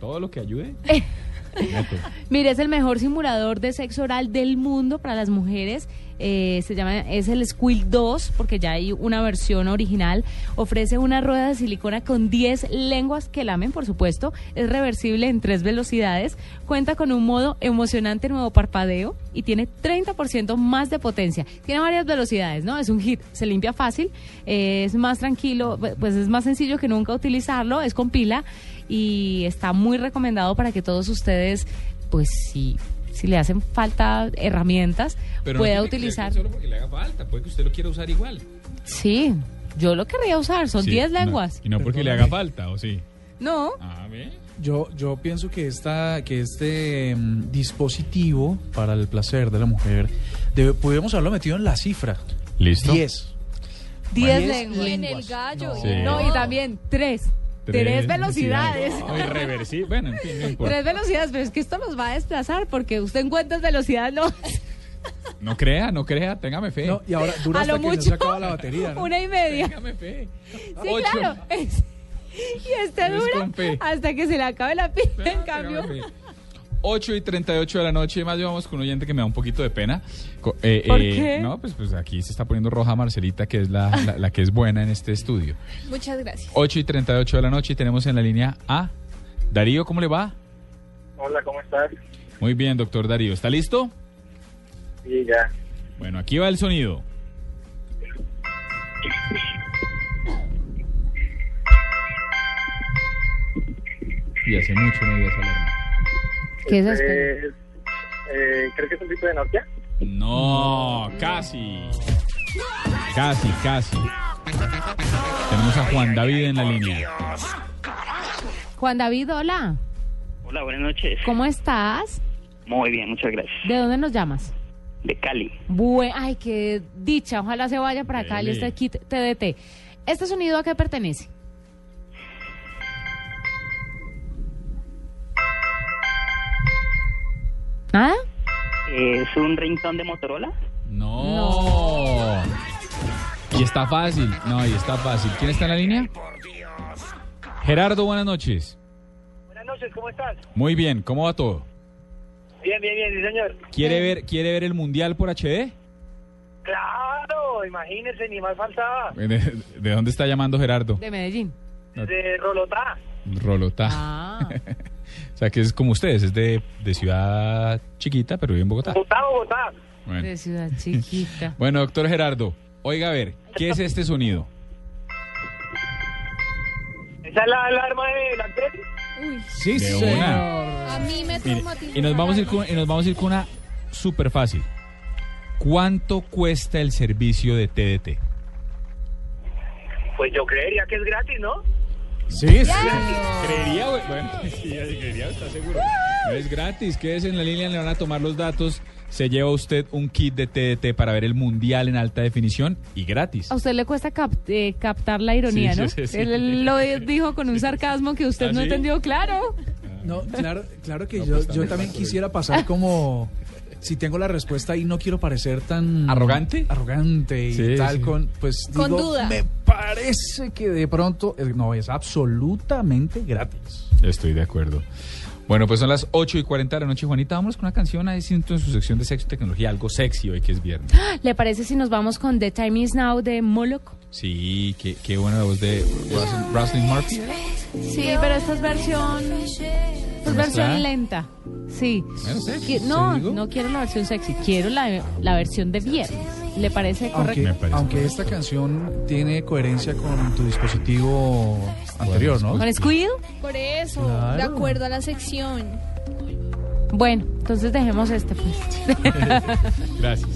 Todo lo que ayude. (laughs) Mire, es el mejor simulador de sexo oral del mundo para las mujeres. Eh, se llama, es el Squill 2, porque ya hay una versión original. Ofrece una rueda de silicona con 10 lenguas que lamen, por supuesto. Es reversible en tres velocidades. Cuenta con un modo emocionante nuevo parpadeo y tiene 30% más de potencia. Tiene varias velocidades, ¿no? Es un hit, se limpia fácil, eh, es más tranquilo, pues es más sencillo que nunca utilizarlo, es con pila y está muy recomendado para que todos ustedes, pues si, si le hacen falta herramientas, Pero no pueda ser utilizar. Solo porque le haga falta. Puede que usted lo quiera usar igual. Sí, yo lo querría usar, son Sí, 10 no, lenguas. y no porque le haga falta, ¿o sí? No, A ver. Yo, yo pienso que, esta, que este mm, dispositivo para el placer de la mujer, debe, podríamos haberlo metido en la cifra. ¿Listo? 10. 10 Diez lenguas. Y en el gallo. Sí. No, y también 3. Tres, velocidades. No, irreversible. Bueno, en fin, no importa. Tres velocidades, pero es que esto nos va a desplazar porque usted en cuántas velocidades no. (laughs) No crea, no crea, téngame fe. No, y ahora dura A hasta lo que se mucho acaba la batería. ¿no? una y media. Téngame fe. Sí, Ocho. claro. es- (laughs) y este Es dura hasta que se le acabe la pila. En cambio, Téngame fe. 8 y 38 de la noche, más llevamos con un oyente que me da un poquito de pena. Eh, ¿Por eh, qué? No, pues, pues aquí se está poniendo roja Marcelita, que es la, (laughs) la- la que es buena en este estudio. Muchas gracias. 8 y 38 de la noche y tenemos en la línea A. Darío, ¿cómo le va? Hola, ¿cómo estás? Muy bien, doctor Darío. ¿Está listo? Sí, ya. Bueno, aquí va el sonido. Y hace mucho no había esa alarma. ¿Qué es Este eh, ¿Crees que es un tipo de Nokia? No, casi. Casi, casi. Tenemos a Juan David en la línea. Juan David, hola. Hola, buenas noches. ¿Cómo estás? Muy bien, muchas gracias. ¿De dónde nos llamas? De Cali. Bue ay, qué dicha. Ojalá se vaya para acá Dele. este kit TDT. ¿Este sonido a qué pertenece? ¿Nada? ¿Es un ringtone de Motorola? No. Y está fácil. No, y está fácil. ¿Quién está en la línea? Gerardo, buenas noches. Buenas noches, ¿cómo estás? Muy bien, ¿cómo va todo? Bien, bien, bien, sí, señor. ¿Quiere ver, ¿quiere ver el Mundial por HD? Claro, imagínese, ni más faltaba. ¿De, de dónde está llamando Gerardo? De Medellín. De Rolotá. Rolotá. Ah. (laughs) o sea, que es como ustedes, es de, de ciudad chiquita, pero vive en Bogotá. Bogotá, Bogotá. Bueno. De ciudad chiquita. (laughs) Bueno, doctor Gerardo, oiga a ver, ¿qué es este sonido? ¿Esa es la alarma de la tele? Uy. Sí, De señor. una. A mí me Mire, traumatizó. y nos vamos a ir con, y nos vamos a ir con una súper fácil. ¿Cuánto cuesta el servicio de TDT? Pues yo creería que es gratis, ¿no? Sí, sí. Creería, güey. Bueno, (laughs) sí, creería, está seguro. No es gratis. Quédese en la línea, le van a tomar los datos se lleva usted un kit de TDT para ver el Mundial en alta definición y gratis. A usted le cuesta cap- eh, captar la ironía, Sí, ¿no? sí, sí, sí. Él lo dijo con un sarcasmo que usted ¿Ah, no sí? entendió, claro. No, claro, claro que No, yo, pues, yo también quisiera pasar como (laughs) si tengo la respuesta y no quiero parecer tan ¿Arrogante? arrogante y Sí, tal sí. con pues Con digo, duda. me parece que de pronto no es absolutamente gratis. Estoy de acuerdo. Bueno, pues son las 8 y 40 de la noche, Juanita. Vámonos con una canción ahí siento en su sección de sexo y tecnología, algo sexy hoy que es viernes. (gasps) ¿Le parece si nos vamos con The Time Is Now de Moloch? Sí, qué, qué buena la voz de Ros- Rosalind Murphy. Sí, pero esta es versión. es ¿Cómo versión lenta. Sí. Bueno, sexy, Que- no, no quiero la versión sexy, quiero la, la versión de viernes. ¿Le parece Aunque, correcto? aunque esta canción tiene coherencia con tu dispositivo anterior, ¿no? ¿Con Squid? Por eso, Claro. de acuerdo a la sección. Bueno, entonces dejemos este pues. (laughs) Gracias.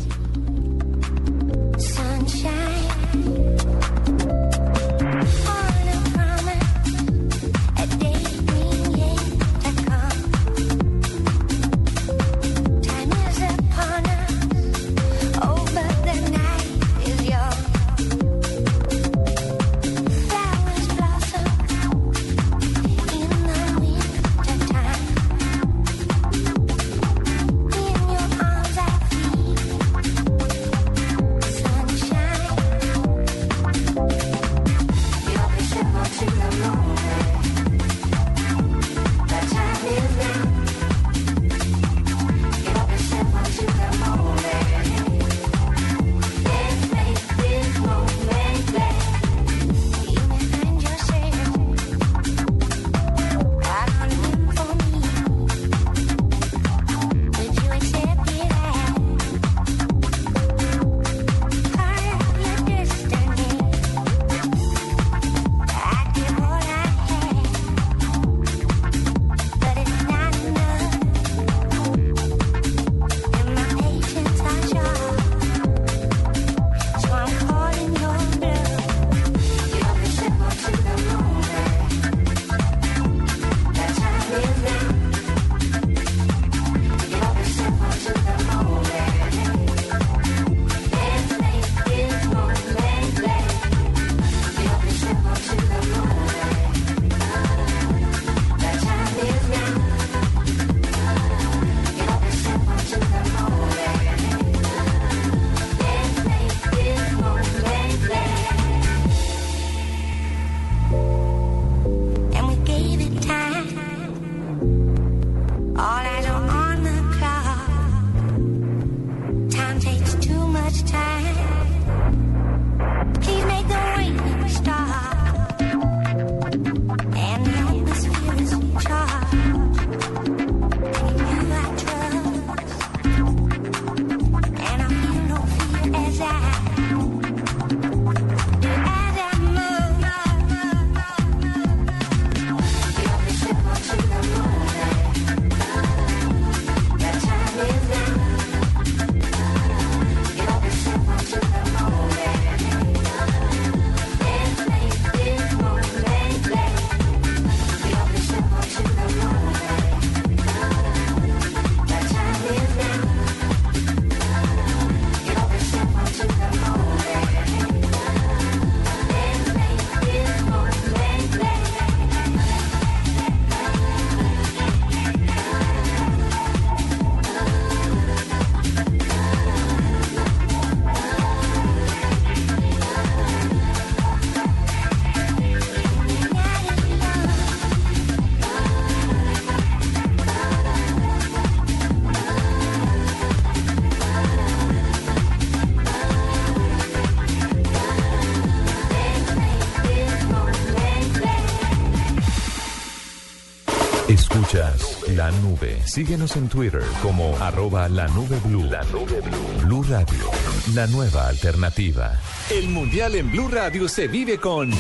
Nube. Síguenos en Twitter como arroba la nube blue. La nube blue. Blue Radio, la nueva alternativa. El Mundial en Blue Radio se vive con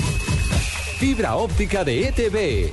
Fibra óptica de ETV.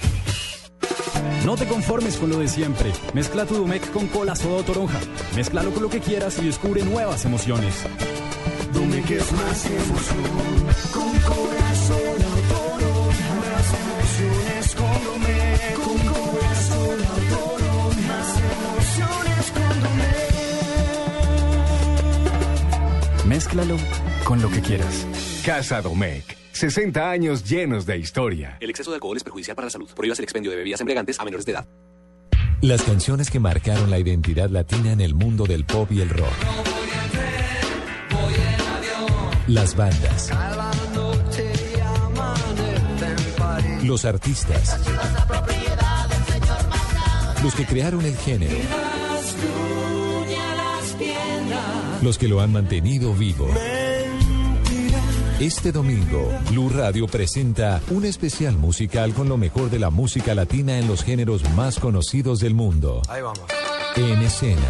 No te conformes con lo de siempre. Mezcla tu Domec con cola soda o toronja. Mézclalo con lo que quieras y descubre nuevas emociones. Domec es más emoción. Con corazón toronja. Más emociones con Domec. Con corazón toronja. Más emociones con Domec. Mézclalo con lo que quieras. Casa Domecq. 60 años llenos de historia. El exceso de alcohol es perjudicial para la salud. Prohíbas el expendio de bebidas embriagantes a menores de edad. Las canciones que marcaron la identidad latina en el mundo del pop y el rock. Las bandas. Los artistas. Los que crearon el género. Los que lo han mantenido vivo. Este domingo, Blue Radio presenta un especial musical con lo mejor de la música latina en los géneros más conocidos del mundo. Ahí vamos. En escena,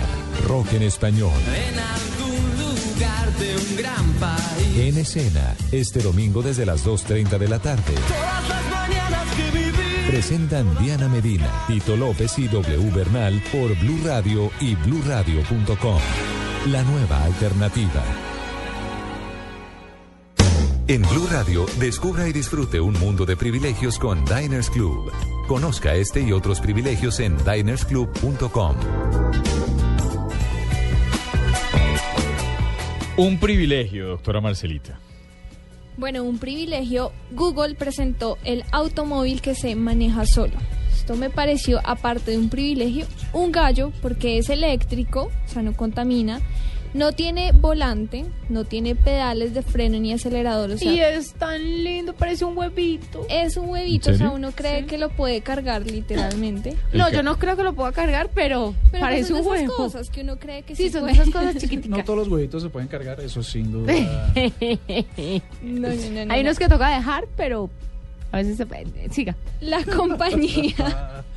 rock en español. En algún lugar de un gran país. En escena, este domingo desde las 2.30 de la tarde. Todas las mañanas que viví. Presentan Diana Medina, Tito López y W Bernal por Blue Radio y bluradio.com. La nueva alternativa. En Blue Radio, descubra y disfrute un mundo de privilegios con Diners Club. Conozca este y otros privilegios en dinersclub.com. Un privilegio, doctora Marcelita. Bueno, un privilegio. Google presentó el automóvil que se maneja solo. Esto me pareció, aparte de un privilegio, un gallo porque es eléctrico, o sea, no contamina. No tiene volante, no tiene pedales de freno ni acelerador. O sea, Y es tan lindo, parece un huevito. es un huevito, o ¿En sea, uno cree que lo puede cargar literalmente. No, yo no creo que lo pueda cargar, pero, Pero parece pues un esas huevo. cosas que uno cree que Sí, sí son puede. esas cosas (laughs) chiquiticas. No todos los huevitos se pueden cargar, eso sin duda. No, no, no, no, Hay no. unos que toca dejar, pero a veces se puede. Siga. La compañía (laughs)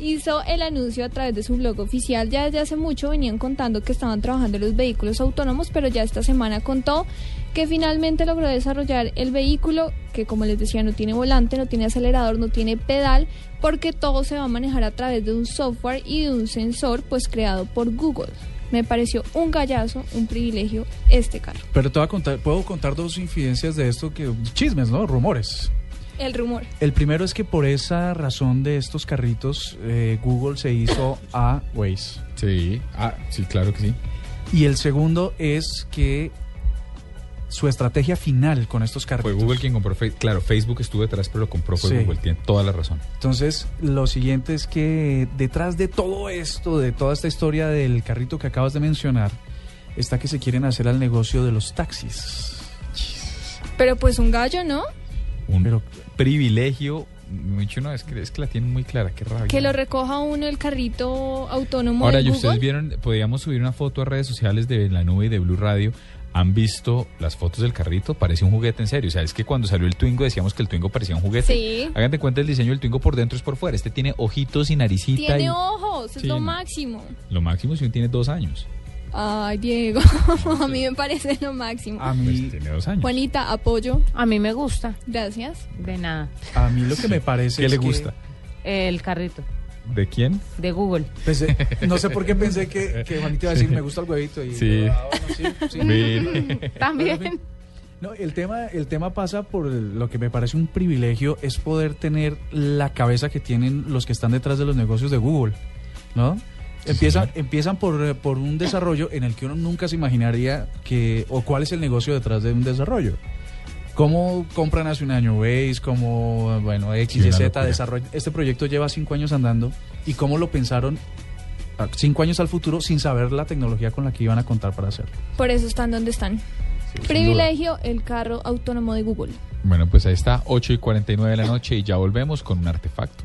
hizo el anuncio a través de su blog oficial. Ya desde hace mucho venían contando que estaban trabajando en los vehículos autónomos, pero ya esta semana contó que finalmente logró desarrollar el vehículo que, como les decía, no tiene volante, no tiene acelerador, no tiene pedal, porque todo se va a manejar a través de un software y de un sensor pues creado por Google. Me pareció un gallazo, un privilegio este carro. Pero te voy a contar, puedo contar dos infidencias de esto que chismes, ¿no? Rumores. El rumor. El primero es que por esa razón de estos carritos, eh, Google se hizo a Waze. Sí, ah, sí, claro que sí. Y el segundo es que su estrategia final con estos carritos. Fue Google quien compró Facebook. Claro, Facebook estuvo detrás, pero lo compró fue Sí. Google. Tiene toda la razón. Entonces, lo siguiente es que detrás de todo esto, de toda esta historia del carrito que acabas de mencionar, está que se quieren hacer al negocio de los taxis. Pero pues un gallo, ¿no? Un privilegio. Mucho no, es que, es que la tienen muy clara. Qué rabia. Que lo recoja uno el carrito autónomo Ahora, de y Google. ustedes vieron, podíamos subir una foto a redes sociales de la nube y de Blue Radio. ¿Han visto las fotos del carrito? Parece un juguete en serio. O sea, es que cuando salió el Twingo decíamos que el Twingo parecía un juguete. Sí. Hagan de cuenta el diseño del Twingo por dentro es por fuera. Este tiene ojitos y naricita. Tiene y ojos, es Sí, lo máximo. Lo máximo si uno tiene dos años. Ay, Diego, (laughs) a mí me parece lo máximo. A mí, Pues tiene dos años. Juanita, apoyo. A mí me gusta. Gracias. De nada. a mí lo que me parece ¿Qué es le que- gusta? El carrito ¿De quién? de Google. Pensé- (laughs) no sé por qué pensé que, que Juanita iba a decir me gusta el huevito. Y, Sí. ah, bueno, sí, sí. Mire. (laughs) También. No, el tema, el tema pasa por lo que me parece un privilegio es poder tener la cabeza que tienen los que están detrás de los negocios de Google, ¿no? Empiezan, empiezan por, eh, por un desarrollo en el que uno nunca se imaginaría que, o cuál es el negocio detrás de un desarrollo. ¿Cómo compran hace un año Waze? ¿Cómo, bueno, X, Sí, Y, Z locura. desarrolla? Este proyecto lleva cinco años andando y cómo lo pensaron a cinco años al futuro sin saber la tecnología con la que iban a contar para hacerlo. Por eso están donde están. sin Privilegio, el carro autónomo de Google. Bueno, pues ahí está, 8 y 49 de la noche y ya volvemos con un artefacto.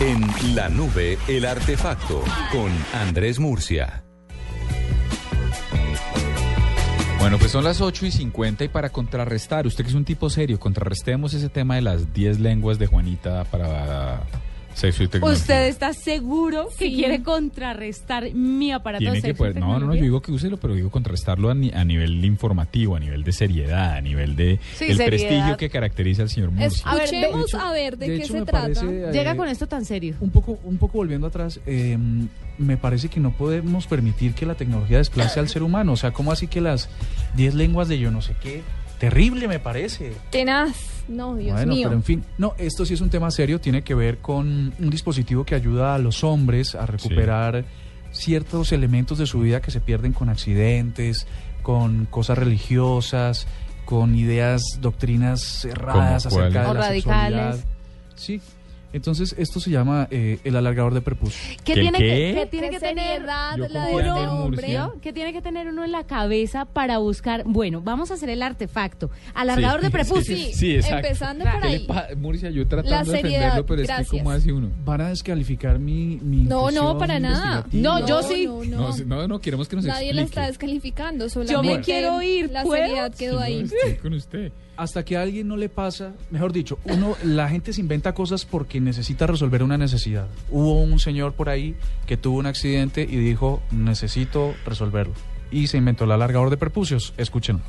En La Nube, el artefacto, con Andrés Murcia. Bueno, pues son las 8 y 50 y para contrarrestar, usted que es un tipo serio, contrarrestemos ese tema de las 10 lenguas de Juanita para sexo y tecnología. ¿Usted está seguro que quiere contrarrestar mi aparato Tiene de que sexo? poder, y no, no, no, yo digo que úselo, pero digo contrarrestarlo a, ni- a nivel informativo, a nivel de seriedad, a nivel de Sí, el seriedad. prestigio que caracteriza al señor Murcia. A ver, a ver de, de qué hecho, se trata. parece, Llega eh, con esto tan serio. Un poco, un poco volviendo atrás, eh, me parece que no podemos permitir que la tecnología desplace al ser humano. O sea, ¿cómo así que las 10 lenguas de yo no sé qué? Terrible me parece. Tenaz. No, Dios bueno, mío. pero en fin, no, esto sí es un tema serio, tiene que ver con un dispositivo que ayuda a los hombres a recuperar ciertos elementos de su vida que se pierden con accidentes, con cosas religiosas, con ideas, doctrinas erradas acerca de O la radicales. sexualidad. Sí. Entonces, esto se llama eh, el alargador de prepucio. ¿Qué ¿Qué, tiene qué? que, qué tiene ¿Qué que tener la de tiene que tener uno en la cabeza para buscar? Bueno, vamos a hacer el artefacto. Alargador Sí, de prepucio. sí, sí, exacto. Empezando Claro. por ¿Qué le ahí. pa- Murcia, yo tratando de defenderlo, pero es que. ¿cómo hace uno? Van a descalificar mi, mi No, no, para nada. No, yo sí. No, No, no. si- no, no, queremos que nos Nadie la está explique. descalificando, solamente Yo me quiero ir, La ¿puedo? seriedad quedó ahí. estoy con usted. Hasta que a alguien no le pasa, mejor dicho, uno, la gente se inventa cosas porque necesita resolver una necesidad. Hubo un señor por ahí que tuvo un accidente y dijo, necesito resolverlo. Y se inventó el alargador de prepucios. Escúchenlo.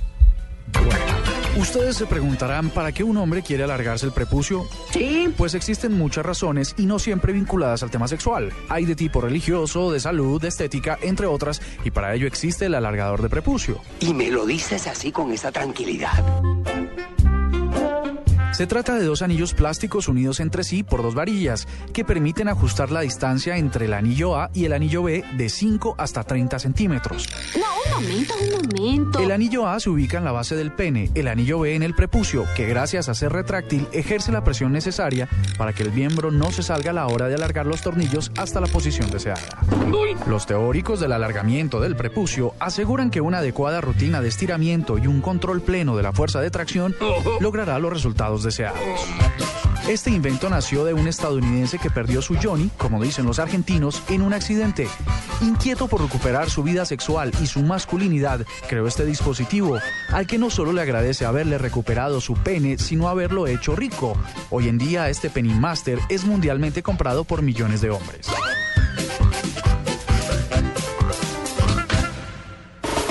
Ustedes se preguntarán, ¿para qué un hombre quiere alargarse el prepucio? Sí. Pues existen muchas razones y no siempre vinculadas al tema sexual. Hay de tipo religioso, de salud, de estética, entre otras, y para ello existe el alargador de prepucio. Y me lo dices así con esa tranquilidad. Se trata de dos anillos plásticos unidos entre sí por dos varillas que permiten ajustar la distancia entre el anillo A y el anillo B de 5 hasta 30 centímetros. No, un momento, un momento. El anillo A se ubica en la base del pene, el anillo B en el prepucio, que gracias a ser retráctil ejerce la presión necesaria para que el miembro no se salga a la hora de alargar los tornillos hasta la posición deseada. Los teóricos del alargamiento del prepucio aseguran que una adecuada rutina de estiramiento y un control pleno de la fuerza de tracción logrará los resultados deseados. Este invento nació de un estadounidense que perdió su Johnny, como dicen los argentinos, en un accidente. Inquieto por recuperar su vida sexual y su masculinidad, creó este dispositivo, al que no solo le agradece haberle recuperado su pene, sino haberlo hecho rico. Hoy en día este Penny Master es mundialmente comprado por millones de hombres.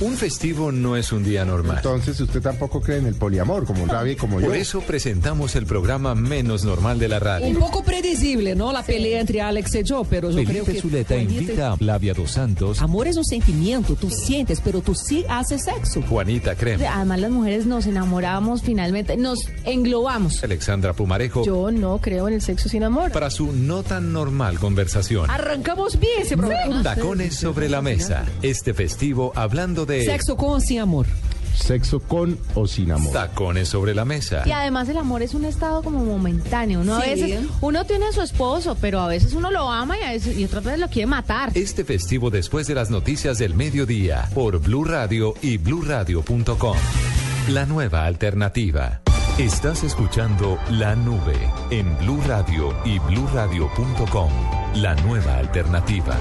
Un festivo no es un día normal. Entonces usted tampoco cree en el poliamor, como Gaby, como yo. Por eso presentamos el programa menos normal de la Un radio. poco predecible, ¿no? La pelea entre Alex y yo, pero yo creo Felipe que... Zuleta Juanita- invita a Flavia Dos Santos, Amor es un sentimiento, tú sientes, pero tú sí haces sexo. Juanita Creme, Además, las mujeres nos enamoramos finalmente, nos englobamos. Alexandra Pumarejo, Yo no creo en el sexo sin amor. para su no tan normal conversación. Arrancamos bien ese programa. Tacones sobre la mesa. Este festivo hablando de Sexo con o sin amor. Sexo con o sin amor. tacones sobre la mesa. Y además el amor es un estado como momentáneo. Uno a veces, uno tiene a su esposo, pero a veces uno lo ama y, a veces, y otras veces lo quiere matar. Este festivo después de las noticias del mediodía por Blue Radio y bluradio.com. La nueva alternativa. Estás escuchando La Nube en Blue Radio y bluradio.com. La nueva alternativa.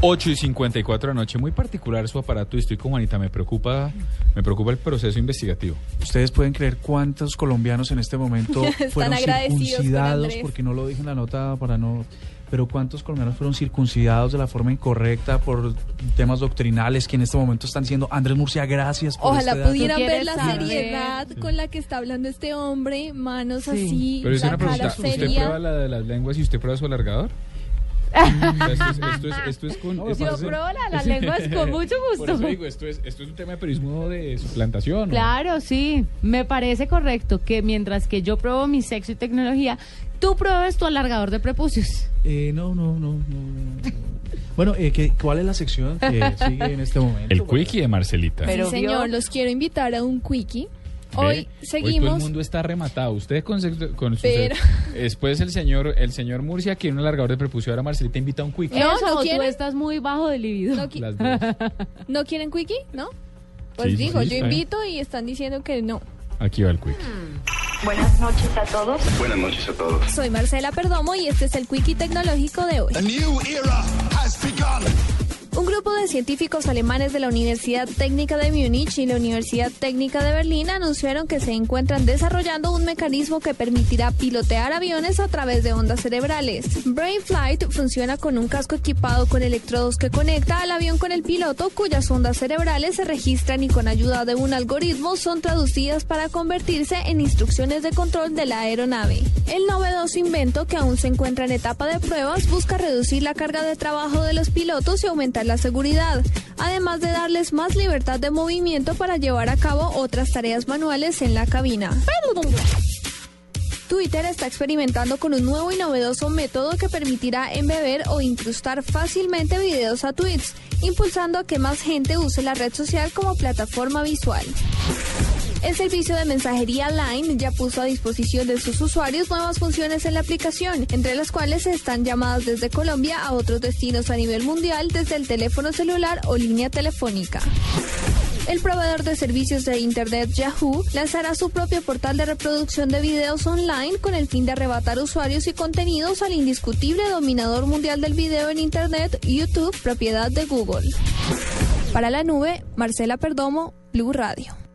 Ocho y 54 de la noche, muy particular su aparato y estoy con Juanita, me preocupa, me preocupa el proceso investigativo. Ustedes pueden creer cuántos colombianos en este momento (laughs) Están fueron circuncidados, porque no lo dije en la nota para no pero ¿cuántos colombianos fueron circuncidados de la forma incorrecta por temas doctrinales que en este momento están siendo Andrés Murcia, gracias por Ojalá este dato"? pudieran ¿Tú ver la saber? seriedad con la que está hablando este hombre, manos así, Pero es la una pregunta, ¿usted seria. prueba la de las lenguas y usted prueba su alargador? Esto, es, esto, es, esto es con... Yo pruebo la- las lenguas con (laughs) mucho Por gusto. eso digo, esto es, esto es un tema de periodismo de suplantación. ¿no? Claro, sí. Me parece correcto que mientras que yo pruebo mi sexo y tecnología, tú pruebes tu alargador de prepucios. Eh, no, no, no, no, no. Bueno, eh, ¿qué- ¿cuál es la sección que sigue en este momento? El quickie de Marcelita. sí, señor, los quiero invitar a un quickie. Ve, Hoy Hoy todo seguimos. el mundo está rematado. Usted con, con su Pero- Después el señor, el señor Murcia quiere un alargador de prepucio. Ahora Marcelita invita a un quickie. No, Eso, ¿no o tú quieren? estás muy bajo de libido. No, qui-. (laughs) ¿No quieren quickie? ¿No? Pues Sí, digo, sí, yo está bien. invito y están diciendo que no. Aquí va el quickie. Buenas noches a todos. Buenas noches a todos. Soy Marcela Perdomo y este es el Quickie Tecnológico de hoy. Un grupo de científicos alemanes de la Universidad Técnica de Múnich y la Universidad Técnica de Berlín anunciaron que se encuentran desarrollando un mecanismo que permitirá pilotear aviones a través de ondas cerebrales. Brain Flight funciona con un casco equipado con electrodos que conecta al avión con el piloto, cuyas ondas cerebrales se registran y con ayuda de un algoritmo son traducidas para convertirse en instrucciones de control de la aeronave. El novedoso invento, que aún se encuentra en etapa de pruebas, busca reducir la carga de trabajo de los pilotos y aumentar la además de darles más libertad de movimiento para llevar a cabo otras tareas manuales en la cabina. Twitter está experimentando con un nuevo y novedoso método que permitirá embeber o incrustar fácilmente videos a tweets, impulsando a que más gente use la red social como plataforma visual. El servicio de mensajería Line ya puso a disposición de sus usuarios nuevas funciones en la aplicación, entre las cuales están llamadas desde Colombia a otros destinos a nivel mundial desde el teléfono celular o línea telefónica. El proveedor de servicios de Internet Yahoo lanzará su propio portal de reproducción de videos online con el fin de arrebatar usuarios y contenidos al indiscutible dominador mundial del video en Internet, YouTube, propiedad de Google. Para la nube, Marcela Perdomo, Blue Radio.